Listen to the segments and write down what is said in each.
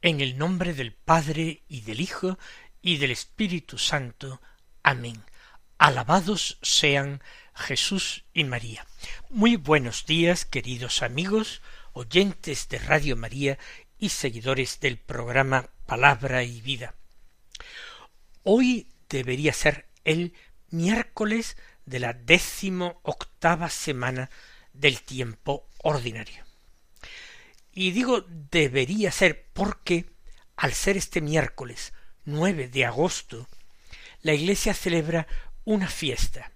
En el nombre del Padre y del Hijo y del Espíritu Santo. Amén. Alabados sean Jesús y María. Muy buenos días, queridos amigos, oyentes de Radio María y seguidores del programa Palabra y Vida. Hoy debería ser el miércoles de la décimo octava semana del tiempo ordinario. Y digo debería ser porque, al ser este miércoles 9 de agosto, la Iglesia celebra una fiesta,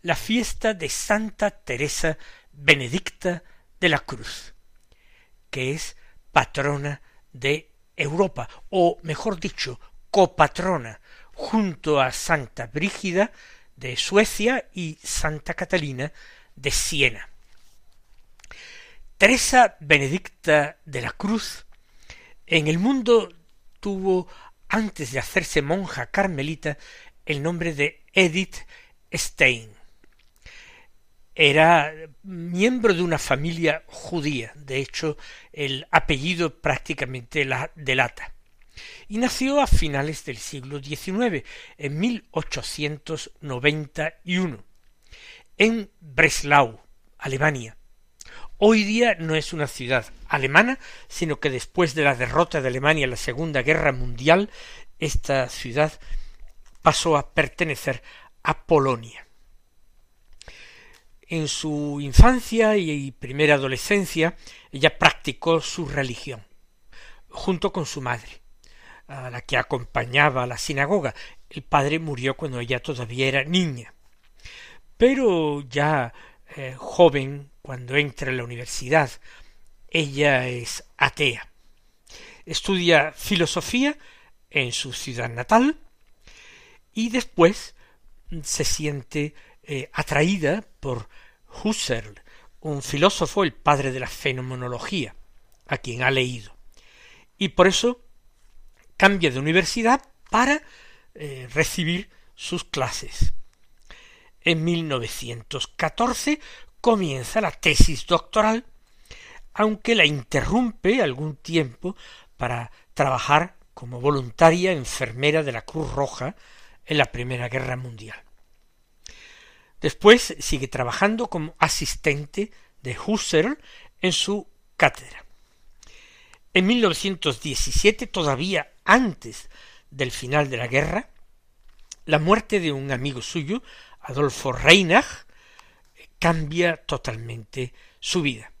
la fiesta de Santa Teresa Benedicta de la Cruz, que es patrona de Europa, o mejor dicho, copatrona, junto a Santa Brígida de Suecia y Santa Catalina de Siena. Teresa Benedicta de la Cruz en el mundo tuvo, antes de hacerse monja carmelita, el nombre de Edith Stein. Era miembro de una familia judía, de hecho el apellido prácticamente la delata, y nació a finales del siglo XIX, en 1891, en Breslau, Alemania, Hoy día no es una ciudad alemana, sino que después de la derrota de Alemania en la Segunda Guerra Mundial, esta ciudad pasó a pertenecer a Polonia. En su infancia y primera adolescencia, ella practicó su religión, junto con su madre, a la que acompañaba a la sinagoga. El padre murió cuando ella todavía era niña. Pero ya eh, joven, cuando entra en la universidad, ella es atea. Estudia filosofía en su ciudad natal y después se siente eh, atraída por Husserl, un filósofo, el padre de la fenomenología, a quien ha leído. Y por eso cambia de universidad para eh, recibir sus clases. En 1914 comienza la tesis doctoral, aunque la interrumpe algún tiempo para trabajar como voluntaria enfermera de la Cruz Roja en la Primera Guerra Mundial. Después sigue trabajando como asistente de Husserl en su cátedra. En 1917, todavía antes del final de la guerra, la muerte de un amigo suyo, Adolfo Reinach, cambia totalmente su vida.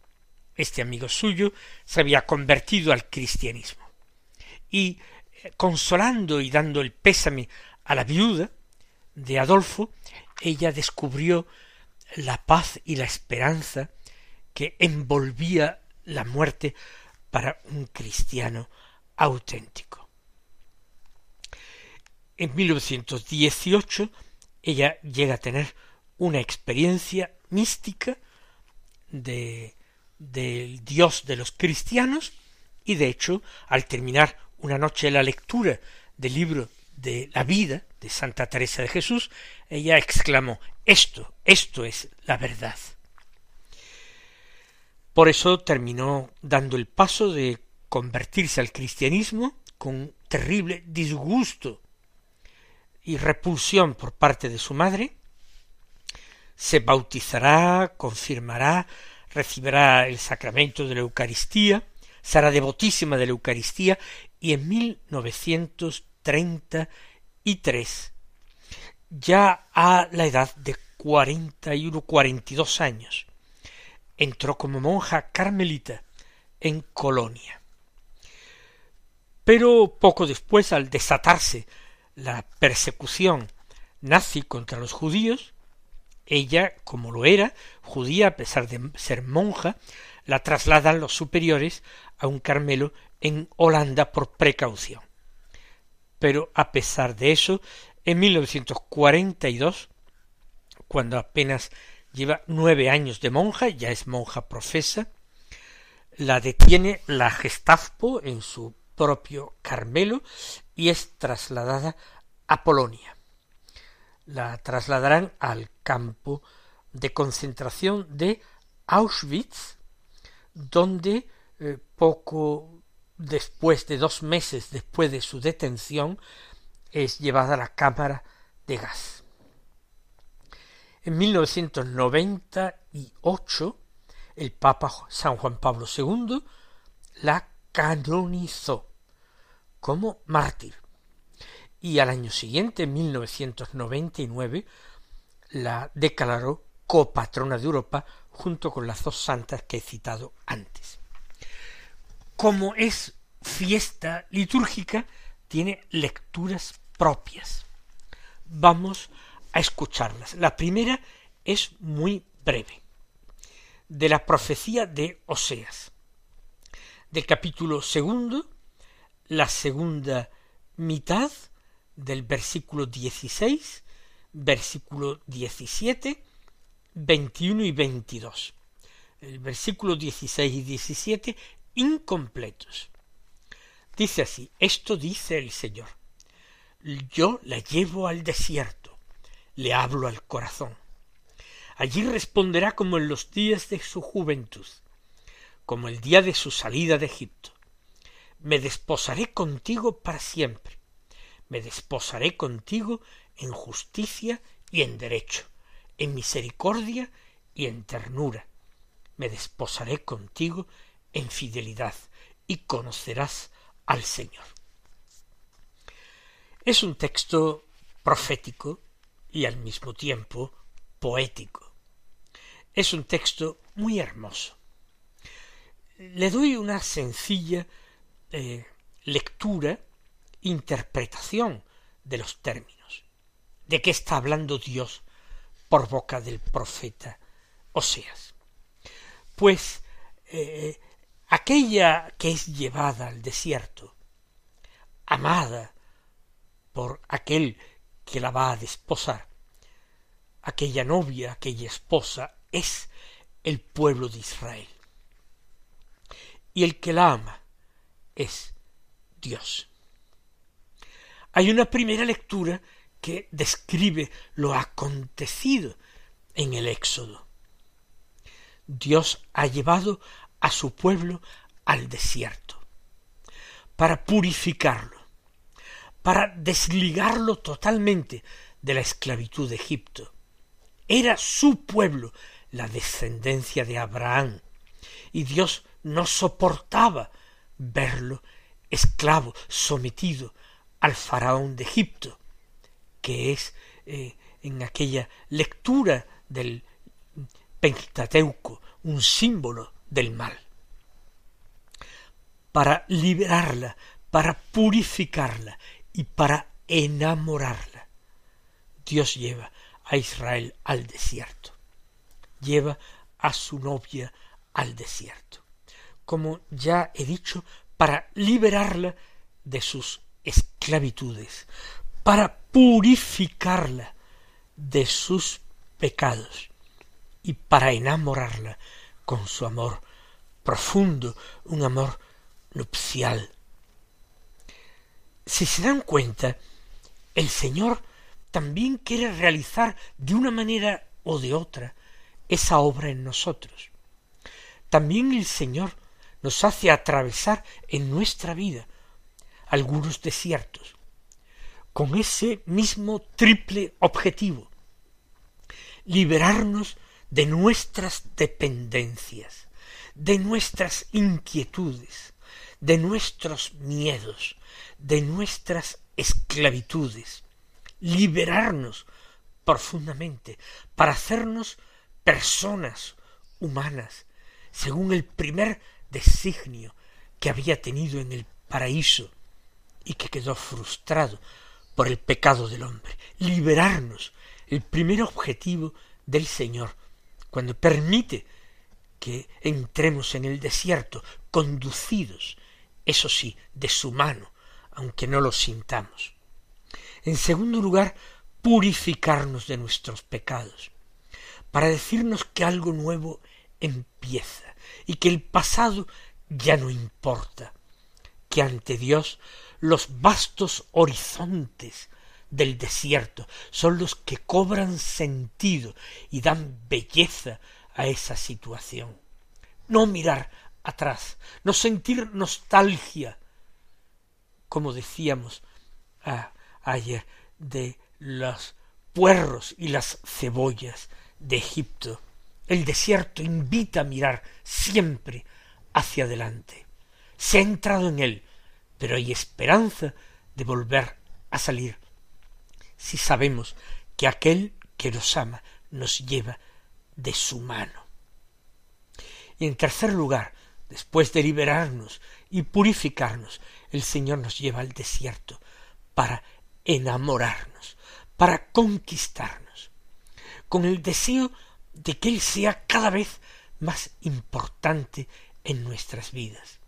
Este amigo suyo se había convertido al cristianismo. Y eh, consolando y dando el pésame a la viuda de Adolfo, ella descubrió la paz y la esperanza que envolvía la muerte para un cristiano auténtico. En 1918 ella llega a tener una experiencia mística de, del Dios de los cristianos y de hecho al terminar una noche la lectura del libro de la vida de Santa Teresa de Jesús, ella exclamó esto, esto es la verdad. Por eso terminó dando el paso de convertirse al cristianismo con terrible disgusto y repulsión por parte de su madre, se bautizará, confirmará, recibirá el sacramento de la Eucaristía, será devotísima de la Eucaristía y en 1933, ya a la edad de cuarenta y uno, cuarenta y dos años, entró como monja carmelita en Colonia. Pero poco después, al desatarse la persecución nazi contra los judíos, ella, como lo era, judía a pesar de ser monja, la trasladan los superiores a un Carmelo en Holanda por precaución. Pero a pesar de eso, en 1942, cuando apenas lleva nueve años de monja, ya es monja profesa, la detiene la Gestapo en su propio Carmelo y es trasladada a Polonia. La trasladarán al campo de concentración de Auschwitz, donde eh, poco después de dos meses después de su detención es llevada a la cámara de gas. En 1998 el Papa San Juan Pablo II la canonizó como mártir y al año siguiente, en 1999, la declaró copatrona de Europa junto con las dos santas que he citado antes. Como es fiesta litúrgica, tiene lecturas propias. Vamos a escucharlas. La primera es muy breve de la profecía de Oseas, del capítulo segundo, la segunda mitad del versículo 16, versículo 17, 21 y 22. El versículo 16 y 17 incompletos. Dice así, esto dice el Señor, yo la llevo al desierto, le hablo al corazón Allí responderá como en los días de su juventud, como el día de su salida de Egipto. Me desposaré contigo para siempre. Me desposaré contigo en justicia y en derecho, en misericordia y en ternura. Me desposaré contigo en fidelidad y conocerás al Señor. Es un texto profético y al mismo tiempo poético. Es un texto muy hermoso. Le doy una sencilla eh, lectura, interpretación de los términos. ¿De qué está hablando Dios por boca del profeta Oseas? Pues eh, aquella que es llevada al desierto, amada por aquel que la va a desposar, aquella novia, aquella esposa es el pueblo de Israel. Y el que la ama es Dios. Hay una primera lectura que describe lo acontecido en el Éxodo. Dios ha llevado a su pueblo al desierto para purificarlo, para desligarlo totalmente de la esclavitud de Egipto. Era su pueblo la descendencia de Abraham, y Dios no soportaba verlo esclavo, sometido al faraón de Egipto, que es eh, en aquella lectura del Pentateuco un símbolo del mal. Para liberarla, para purificarla y para enamorarla, Dios lleva a Israel al desierto lleva a su novia al desierto. Como ya he dicho, para liberarla de sus esclavitudes, para purificarla de sus pecados y para enamorarla con su amor profundo, un amor nupcial. Si se dan cuenta, el Señor también quiere realizar de una manera o de otra esa obra en nosotros. También el Señor nos hace atravesar en nuestra vida algunos desiertos, con ese mismo triple objetivo, liberarnos de nuestras dependencias, de nuestras inquietudes, de nuestros miedos, de nuestras esclavitudes, liberarnos profundamente para hacernos personas humanas, según el primer designio que había tenido en el paraíso y que quedó frustrado por el pecado del hombre. Liberarnos, el primer objetivo del Señor, cuando permite que entremos en el desierto, conducidos, eso sí, de su mano, aunque no lo sintamos. En segundo lugar, purificarnos de nuestros pecados, para decirnos que algo nuevo empieza y que el pasado ya no importa, que ante Dios los vastos horizontes del desierto son los que cobran sentido y dan belleza a esa situación. No mirar atrás, no sentir nostalgia, como decíamos ayer, de los puerros y las cebollas de Egipto. El desierto invita a mirar siempre hacia adelante. Se ha entrado en él, pero hay esperanza de volver a salir si sabemos que aquel que nos ama nos lleva de su mano. Y en tercer lugar, después de liberarnos y purificarnos, el Señor nos lleva al desierto para enamorarnos, para conquistarnos, con el deseo de que Él sea cada vez más importante en nuestras vidas,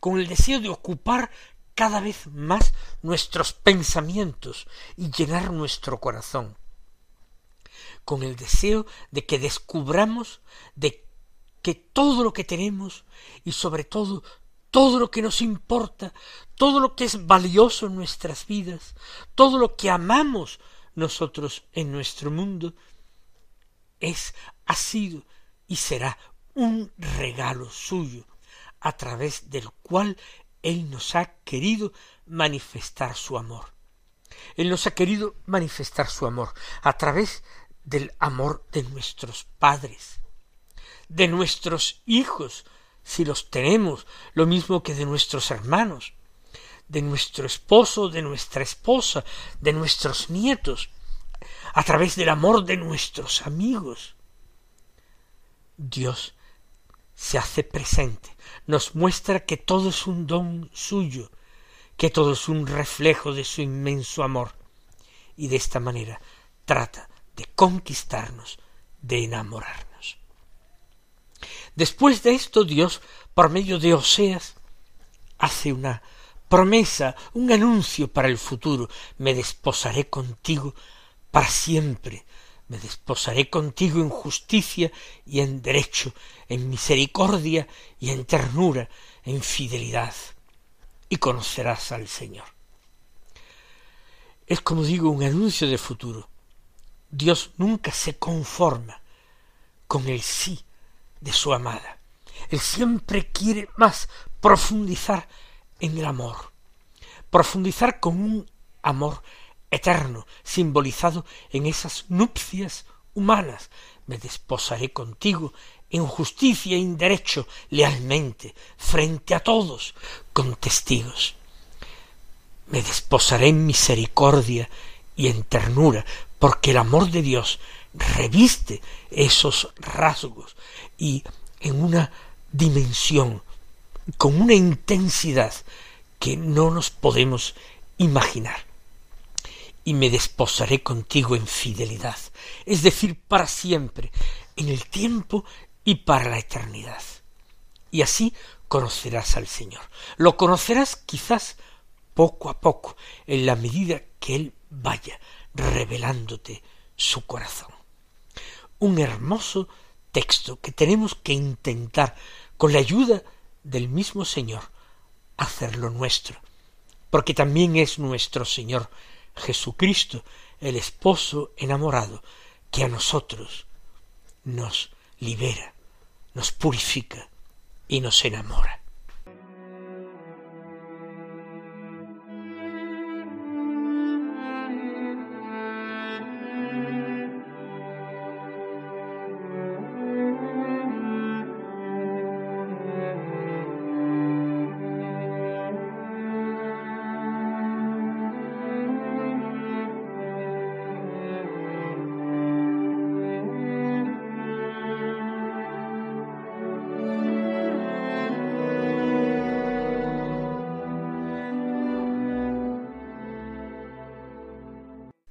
con el deseo de ocupar cada vez más nuestros pensamientos y llenar nuestro corazón, con el deseo de que descubramos de que todo lo que tenemos y sobre todo todo lo que nos importa, todo lo que es valioso en nuestras vidas, todo lo que amamos nosotros en nuestro mundo, es, ha sido y será un regalo suyo, a través del cual Él nos ha querido manifestar su amor. Él nos ha querido manifestar su amor a través del amor de nuestros padres, de nuestros hijos, si los tenemos, lo mismo que de nuestros hermanos, de nuestro esposo, de nuestra esposa, de nuestros nietos, a través del amor de nuestros amigos. Dios se hace presente, nos muestra que todo es un don suyo, que todo es un reflejo de su inmenso amor, y de esta manera trata de conquistarnos, de enamorarnos. Después de esto Dios, por medio de Oseas, hace una promesa, un anuncio para el futuro. Me desposaré contigo para siempre. Me desposaré contigo en justicia y en derecho, en misericordia y en ternura, en fidelidad. Y conocerás al Señor. Es como digo un anuncio de futuro. Dios nunca se conforma con el sí de su amada. Él siempre quiere más profundizar en el amor, profundizar con un amor eterno, simbolizado en esas nupcias humanas. Me desposaré contigo en justicia y en derecho, lealmente, frente a todos, con testigos. Me desposaré en misericordia y en ternura, porque el amor de Dios reviste esos rasgos y en una dimensión, con una intensidad que no nos podemos imaginar. Y me desposaré contigo en fidelidad, es decir, para siempre, en el tiempo y para la eternidad. Y así conocerás al Señor. Lo conocerás quizás poco a poco, en la medida que Él vaya revelándote su corazón. Un hermoso texto que tenemos que intentar, con la ayuda del mismo Señor, hacerlo nuestro, porque también es nuestro Señor Jesucristo, el esposo enamorado, que a nosotros nos libera, nos purifica y nos enamora.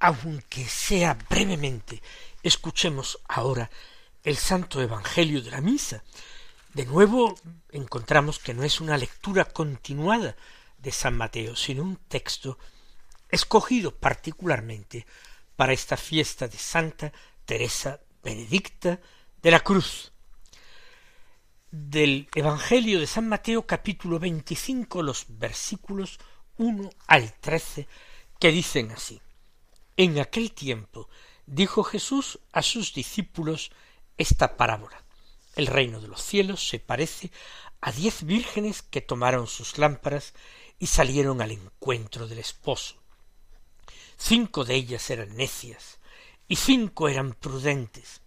Aunque sea brevemente, escuchemos ahora el Santo Evangelio de la Misa. De nuevo encontramos que no es una lectura continuada de San Mateo, sino un texto escogido particularmente para esta fiesta de Santa Teresa Benedicta de la Cruz. Del Evangelio de San Mateo capítulo 25 los versículos 1 al 13 que dicen así. En aquel tiempo dijo Jesús a sus discípulos esta parábola. El reino de los cielos se parece a diez vírgenes que tomaron sus lámparas y salieron al encuentro del esposo. Cinco de ellas eran necias y cinco eran prudentes.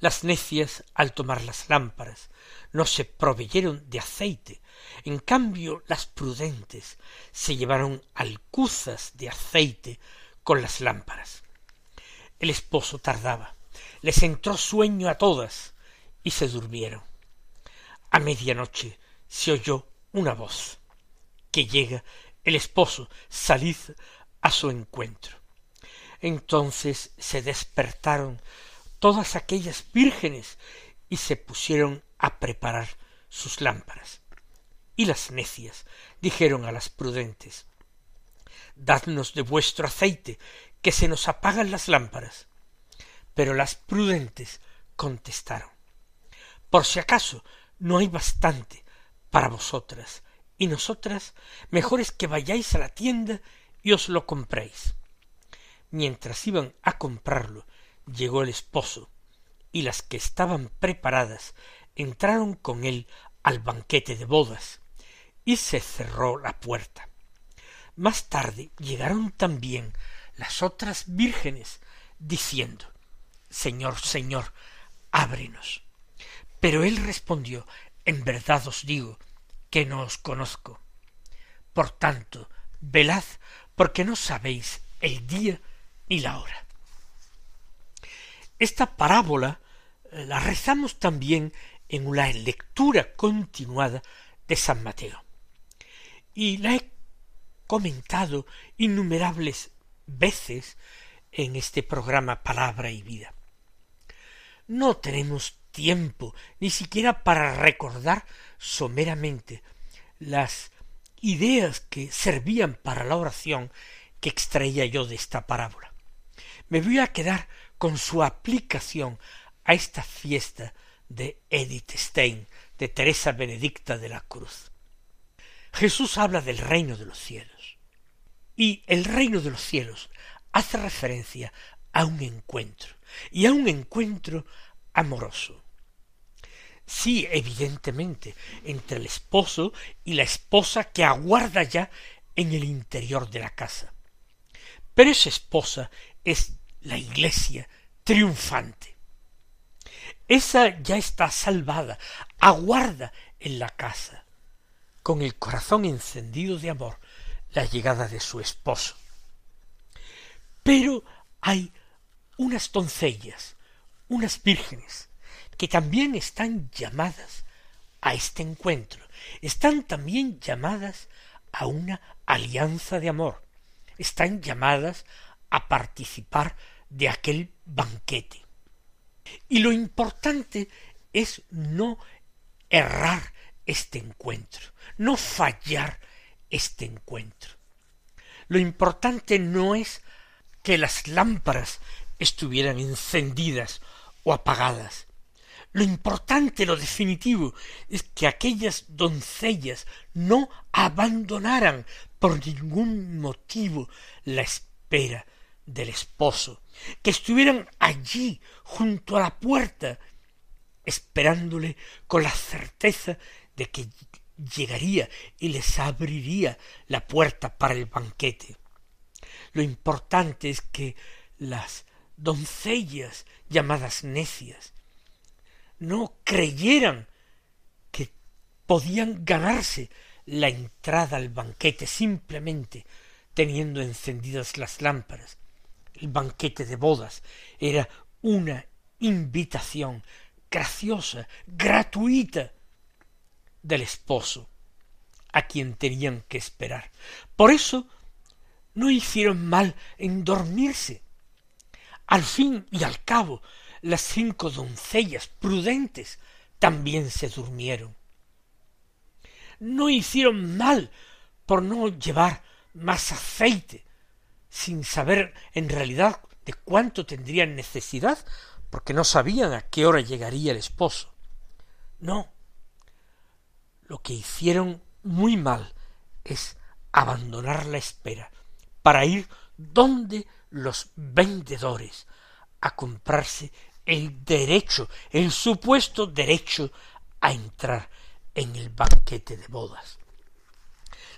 Las necias, al tomar las lámparas, no se proveyeron de aceite, en cambio las prudentes se llevaron alcuzas de aceite con las lámparas. El esposo tardaba, les entró sueño a todas y se durmieron. A medianoche se oyó una voz que llega el esposo, salid a su encuentro. Entonces se despertaron todas aquellas vírgenes y se pusieron a preparar sus lámparas. Y las necias dijeron a las prudentes Dadnos de vuestro aceite, que se nos apagan las lámparas. Pero las prudentes contestaron Por si acaso no hay bastante para vosotras, y nosotras mejor es que vayáis a la tienda y os lo compréis. Mientras iban a comprarlo, llegó el esposo, y las que estaban preparadas entraron con él al banquete de bodas, y se cerró la puerta. Más tarde llegaron también las otras vírgenes, diciendo Señor, Señor, ábrenos. Pero él respondió En verdad os digo que no os conozco. Por tanto, velad, porque no sabéis el día ni la hora. Esta parábola eh, la rezamos también en una lectura continuada de San Mateo. Y la comentado innumerables veces en este programa Palabra y Vida. No tenemos tiempo ni siquiera para recordar someramente las ideas que servían para la oración que extraía yo de esta parábola. Me voy a quedar con su aplicación a esta fiesta de Edith Stein, de Teresa Benedicta de la Cruz. Jesús habla del reino de los cielos. Y el reino de los cielos hace referencia a un encuentro, y a un encuentro amoroso. Sí, evidentemente, entre el esposo y la esposa que aguarda ya en el interior de la casa. Pero esa esposa es la iglesia triunfante. Esa ya está salvada, aguarda en la casa, con el corazón encendido de amor, la llegada de su esposo. Pero hay unas doncellas, unas vírgenes, que también están llamadas a este encuentro, están también llamadas a una alianza de amor, están llamadas a participar de aquel banquete. Y lo importante es no errar este encuentro, no fallar este encuentro. Lo importante no es que las lámparas estuvieran encendidas o apagadas. Lo importante, lo definitivo, es que aquellas doncellas no abandonaran por ningún motivo la espera del esposo, que estuvieran allí junto a la puerta, esperándole con la certeza de que llegaría y les abriría la puerta para el banquete. Lo importante es que las doncellas llamadas necias no creyeran que podían ganarse la entrada al banquete simplemente teniendo encendidas las lámparas. El banquete de bodas era una invitación graciosa, gratuita del esposo, a quien tenían que esperar. Por eso no hicieron mal en dormirse. Al fin y al cabo, las cinco doncellas prudentes también se durmieron. No hicieron mal por no llevar más aceite, sin saber en realidad de cuánto tendrían necesidad, porque no sabían a qué hora llegaría el esposo. No. Lo que hicieron muy mal es abandonar la espera para ir donde los vendedores a comprarse el derecho, el supuesto derecho a entrar en el banquete de bodas.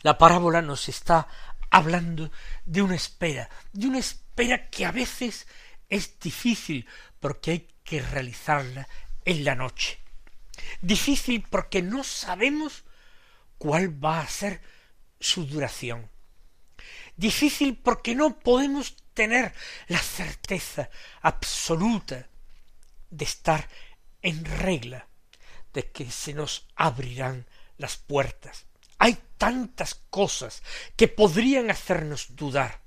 La parábola nos está hablando de una espera, de una espera que a veces es difícil porque hay que realizarla en la noche. Difícil porque no sabemos cuál va a ser su duración. Difícil porque no podemos tener la certeza absoluta de estar en regla, de que se nos abrirán las puertas. Hay tantas cosas que podrían hacernos dudar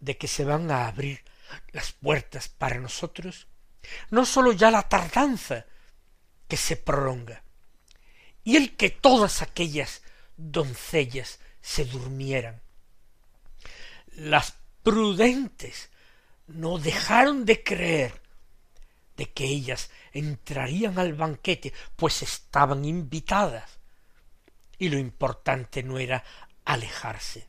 de que se van a abrir las puertas para nosotros. No sólo ya la tardanza que se prolonga, y el que todas aquellas doncellas se durmieran. Las prudentes no dejaron de creer de que ellas entrarían al banquete, pues estaban invitadas. Y lo importante no era alejarse.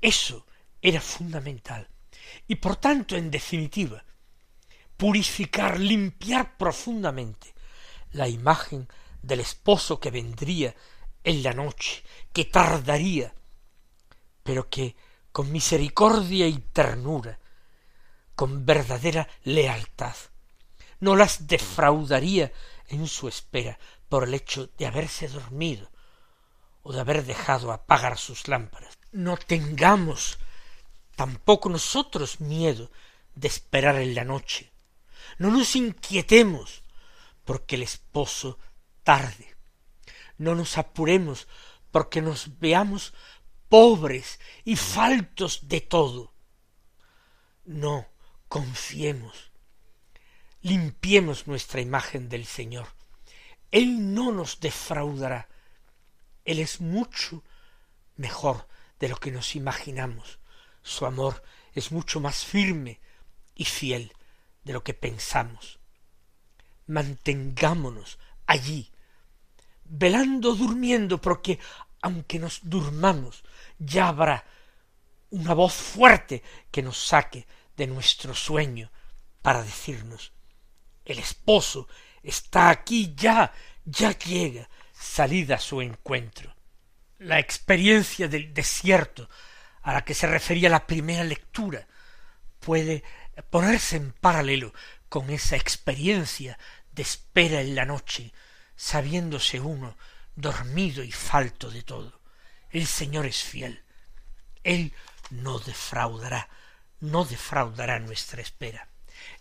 Eso era fundamental. Y por tanto, en definitiva, purificar, limpiar profundamente la imagen del esposo que vendría en la noche, que tardaría, pero que con misericordia y ternura, con verdadera lealtad, no las defraudaría en su espera por el hecho de haberse dormido o de haber dejado apagar sus lámparas. No tengamos tampoco nosotros miedo de esperar en la noche. No nos inquietemos porque el esposo tarde. No nos apuremos porque nos veamos pobres y faltos de todo. No confiemos limpiemos nuestra imagen del Señor. Él no nos defraudará. Él es mucho mejor de lo que nos imaginamos. Su amor es mucho más firme y fiel de lo que pensamos. Mantengámonos allí, velando, durmiendo, porque aunque nos durmamos, ya habrá una voz fuerte que nos saque de nuestro sueño para decirnos el esposo está aquí ya, ya llega, salida a su encuentro. La experiencia del desierto a la que se refería la primera lectura puede ponerse en paralelo con esa experiencia de espera en la noche, sabiéndose uno dormido y falto de todo. El Señor es fiel. Él no defraudará, no defraudará nuestra espera.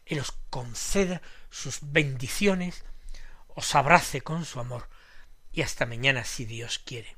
Él os conceda sus bendiciones, os abrace con su amor y hasta mañana si Dios quiere.